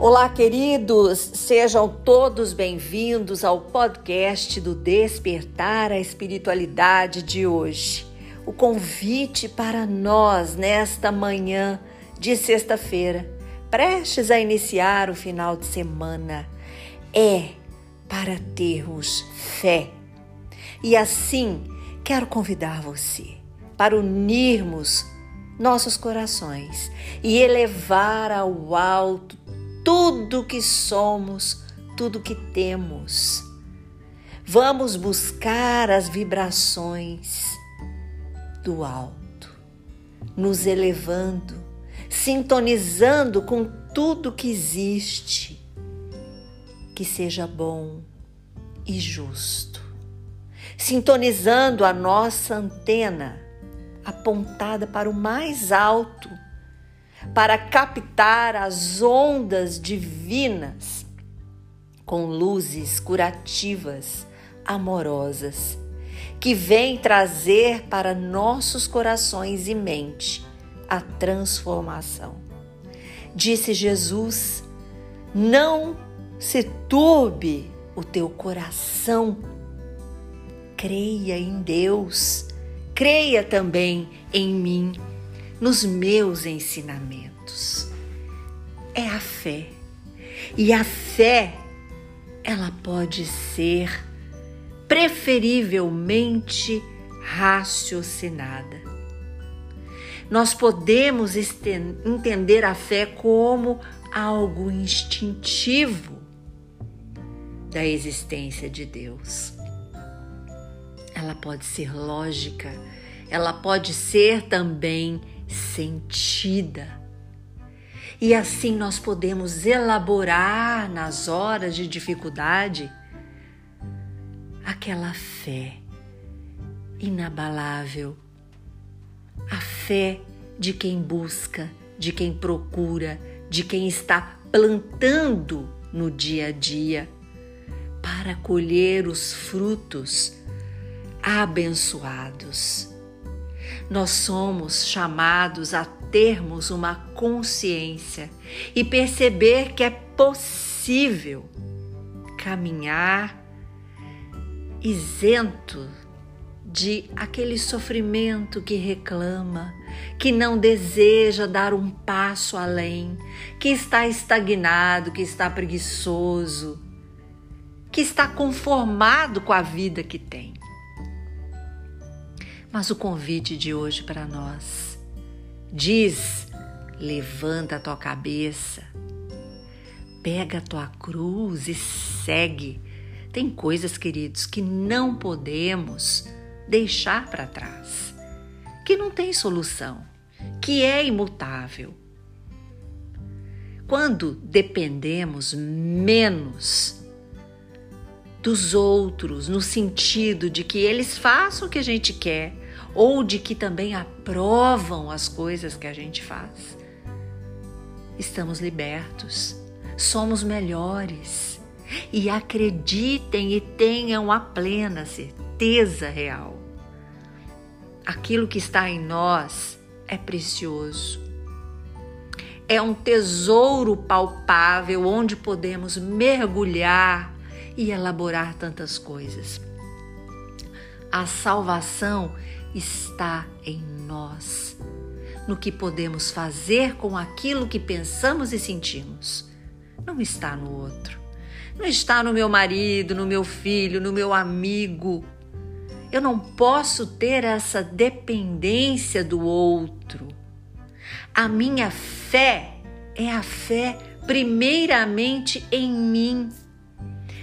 Olá, queridos, sejam todos bem-vindos ao podcast do Despertar a Espiritualidade de hoje. O convite para nós nesta manhã de sexta-feira, prestes a iniciar o final de semana, é para termos fé. E assim, quero convidar você para unirmos nossos corações e elevar ao alto tudo que somos, tudo que temos. Vamos buscar as vibrações do alto, nos elevando, sintonizando com tudo que existe, que seja bom e justo, sintonizando a nossa antena apontada para o mais alto para captar as ondas divinas com luzes curativas, amorosas, que vêm trazer para nossos corações e mente a transformação. Disse Jesus: Não se turbe o teu coração. Creia em Deus, creia também em mim nos meus ensinamentos. É a fé. E a fé, ela pode ser preferivelmente raciocinada. Nós podemos entender a fé como algo instintivo da existência de Deus. Ela pode ser lógica, ela pode ser também sentida. E assim nós podemos elaborar nas horas de dificuldade aquela fé inabalável, a fé de quem busca, de quem procura, de quem está plantando no dia a dia para colher os frutos abençoados nós somos chamados a termos uma consciência e perceber que é possível caminhar isento de aquele sofrimento que reclama, que não deseja dar um passo além, que está estagnado, que está preguiçoso, que está conformado com a vida que tem. Mas o convite de hoje para nós diz: levanta a tua cabeça, pega a tua cruz e segue. Tem coisas, queridos, que não podemos deixar para trás, que não tem solução, que é imutável. Quando dependemos menos dos outros, no sentido de que eles façam o que a gente quer ou de que também aprovam as coisas que a gente faz. Estamos libertos, somos melhores e acreditem e tenham a plena certeza real. Aquilo que está em nós é precioso. É um tesouro palpável onde podemos mergulhar e elaborar tantas coisas. A salvação está em nós, no que podemos fazer com aquilo que pensamos e sentimos. Não está no outro. Não está no meu marido, no meu filho, no meu amigo. Eu não posso ter essa dependência do outro. A minha fé é a fé primeiramente em mim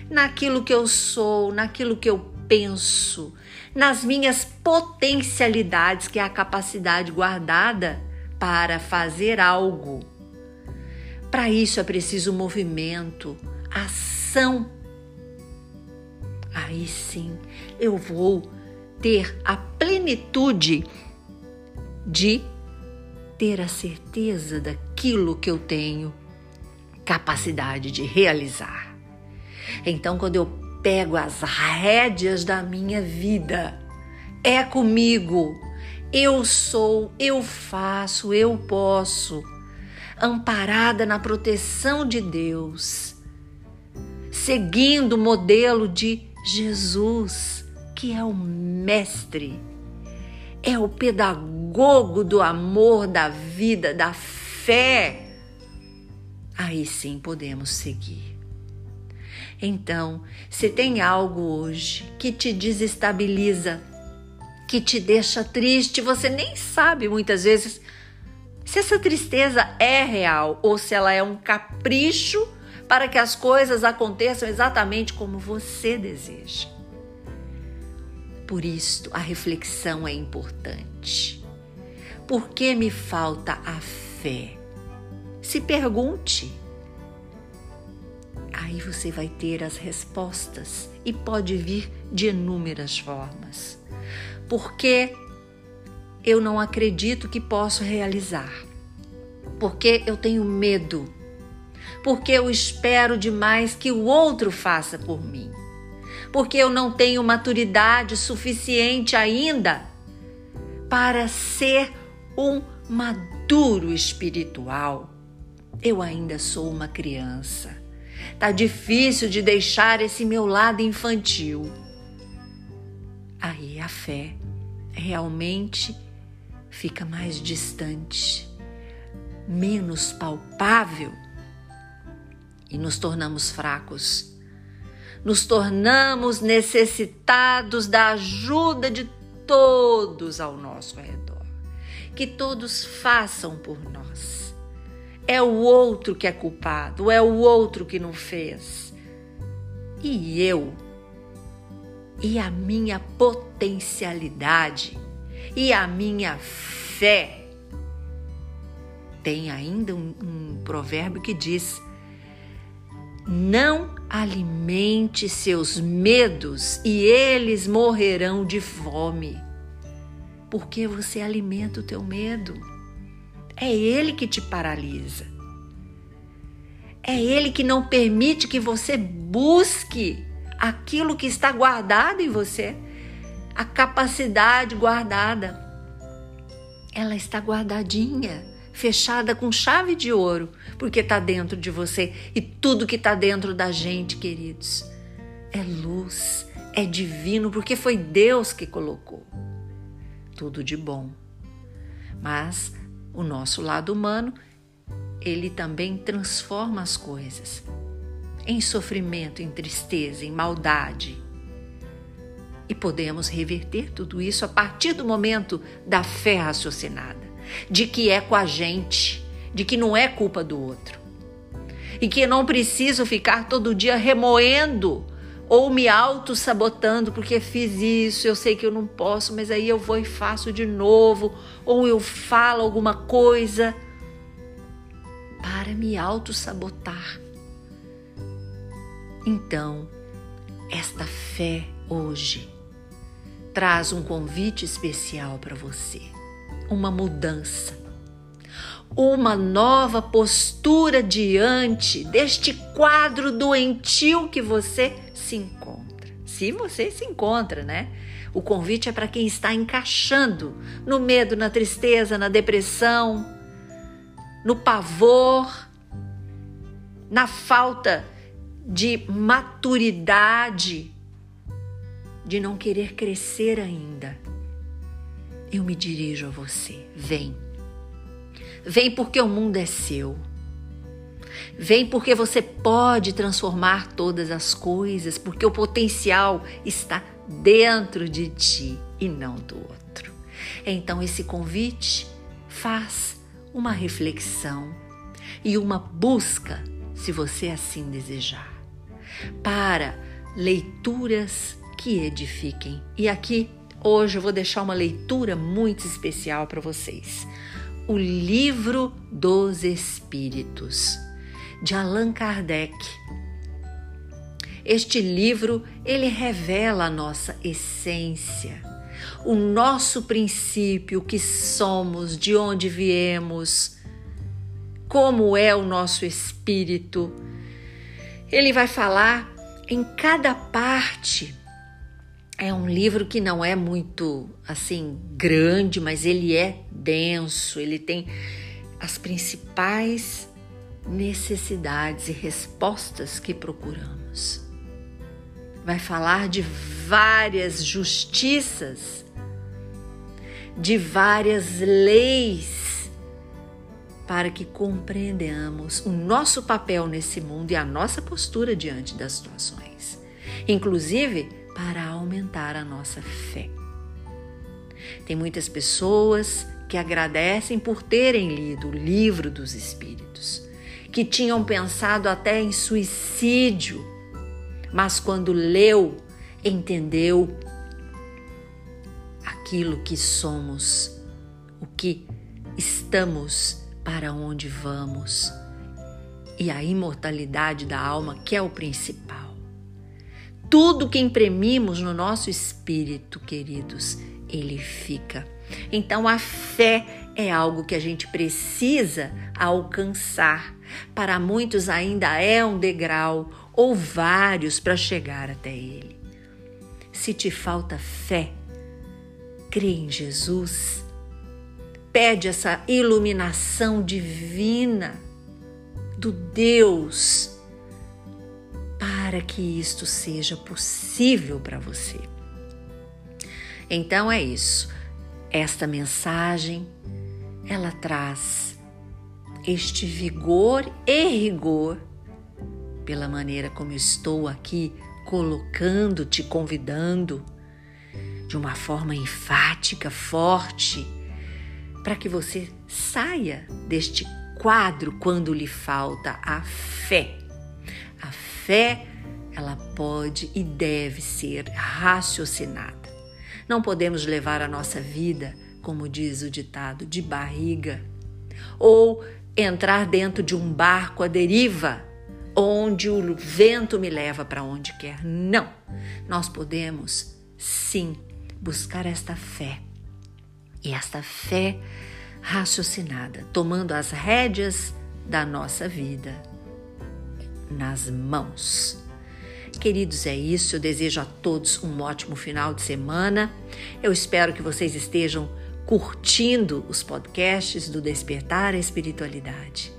naquilo que eu sou, naquilo que eu penso, nas minhas potencialidades, que é a capacidade guardada para fazer algo. Para isso é preciso movimento, ação. Aí sim eu vou ter a plenitude de ter a certeza daquilo que eu tenho capacidade de realizar. Então, quando eu pego as rédeas da minha vida, é comigo. Eu sou, eu faço, eu posso. amparada na proteção de Deus, seguindo o modelo de Jesus, que é o Mestre, é o pedagogo do amor, da vida, da fé. Aí sim podemos seguir. Então, se tem algo hoje que te desestabiliza, que te deixa triste, você nem sabe muitas vezes se essa tristeza é real ou se ela é um capricho para que as coisas aconteçam exatamente como você deseja. Por isso, a reflexão é importante. Por que me falta a fé? Se pergunte. Aí você vai ter as respostas e pode vir de inúmeras formas. Porque eu não acredito que posso realizar. Porque eu tenho medo. Porque eu espero demais que o outro faça por mim. Porque eu não tenho maturidade suficiente ainda para ser um maduro espiritual. Eu ainda sou uma criança. Tá difícil de deixar esse meu lado infantil. Aí a fé realmente fica mais distante, menos palpável e nos tornamos fracos. Nos tornamos necessitados da ajuda de todos ao nosso redor. Que todos façam por nós. É o outro que é culpado, é o outro que não fez. E eu, e a minha potencialidade, e a minha fé. Tem ainda um, um provérbio que diz: Não alimente seus medos e eles morrerão de fome. Porque você alimenta o teu medo. É ele que te paralisa. É ele que não permite que você busque aquilo que está guardado em você a capacidade guardada. Ela está guardadinha, fechada com chave de ouro, porque está dentro de você e tudo que está dentro da gente, queridos, é luz, é divino, porque foi Deus que colocou. Tudo de bom. Mas o nosso lado humano, ele também transforma as coisas em sofrimento, em tristeza, em maldade, e podemos reverter tudo isso a partir do momento da fé raciocinada, de que é com a gente, de que não é culpa do outro. E que não preciso ficar todo dia remoendo ou me auto-sabotando porque fiz isso, eu sei que eu não posso, mas aí eu vou e faço de novo, ou eu falo alguma coisa para me auto-sabotar. Então, esta fé hoje traz um convite especial para você, uma mudança, uma nova postura diante deste quadro doentio que você se encontra. Se você se encontra, né? O convite é para quem está encaixando no medo, na tristeza, na depressão, no pavor, na falta de maturidade de não querer crescer ainda, eu me dirijo a você. Vem. Vem porque o mundo é seu. Vem porque você pode transformar todas as coisas, porque o potencial está dentro de ti e não do outro. Então, esse convite faz uma reflexão e uma busca, se você assim desejar, para leituras que edifiquem. E aqui, hoje, eu vou deixar uma leitura muito especial para vocês. O Livro dos Espíritos, de Allan Kardec. Este livro, ele revela a nossa essência, o nosso princípio, o que somos, de onde viemos, como é o nosso espírito. Ele vai falar em cada parte é um livro que não é muito assim grande, mas ele é denso, ele tem as principais necessidades e respostas que procuramos. Vai falar de várias justiças, de várias leis, para que compreendamos o nosso papel nesse mundo e a nossa postura diante das situações, inclusive para aumentar a nossa fé. Tem muitas pessoas que agradecem por terem lido o livro dos Espíritos, que tinham pensado até em suicídio, mas quando leu, entendeu aquilo que somos, o que estamos, para onde vamos e a imortalidade da alma, que é o principal. Tudo que imprimimos no nosso espírito, queridos, ele fica. Então a fé é algo que a gente precisa alcançar. Para muitos ainda é um degrau ou vários para chegar até ele. Se te falta fé, crê em Jesus. Pede essa iluminação divina do Deus para que isto seja possível para você. Então é isso. Esta mensagem ela traz este vigor e rigor pela maneira como estou aqui colocando, te convidando de uma forma enfática, forte, para que você saia deste quadro quando lhe falta a fé. A fé, ela pode e deve ser raciocinada. Não podemos levar a nossa vida, como diz o ditado, de barriga, ou entrar dentro de um barco à deriva, onde o vento me leva para onde quer. Não! Nós podemos, sim, buscar esta fé. E esta fé raciocinada, tomando as rédeas da nossa vida nas mãos. Queridos, é isso. Eu desejo a todos um ótimo final de semana. Eu espero que vocês estejam curtindo os podcasts do Despertar a Espiritualidade.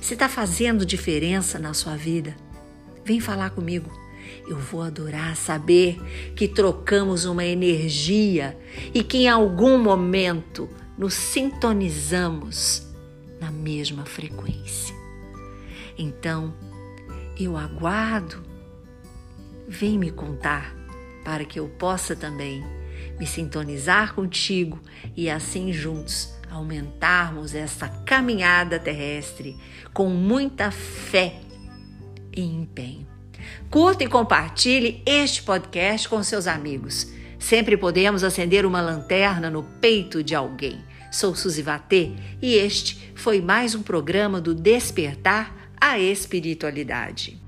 Se está fazendo diferença na sua vida, vem falar comigo. Eu vou adorar saber que trocamos uma energia e que em algum momento nos sintonizamos na mesma frequência. Então, eu aguardo Vem me contar para que eu possa também me sintonizar contigo e assim juntos aumentarmos essa caminhada terrestre com muita fé e empenho. Curta e compartilhe este podcast com seus amigos. Sempre podemos acender uma lanterna no peito de alguém. Sou Suzy Vatê e este foi mais um programa do Despertar a Espiritualidade.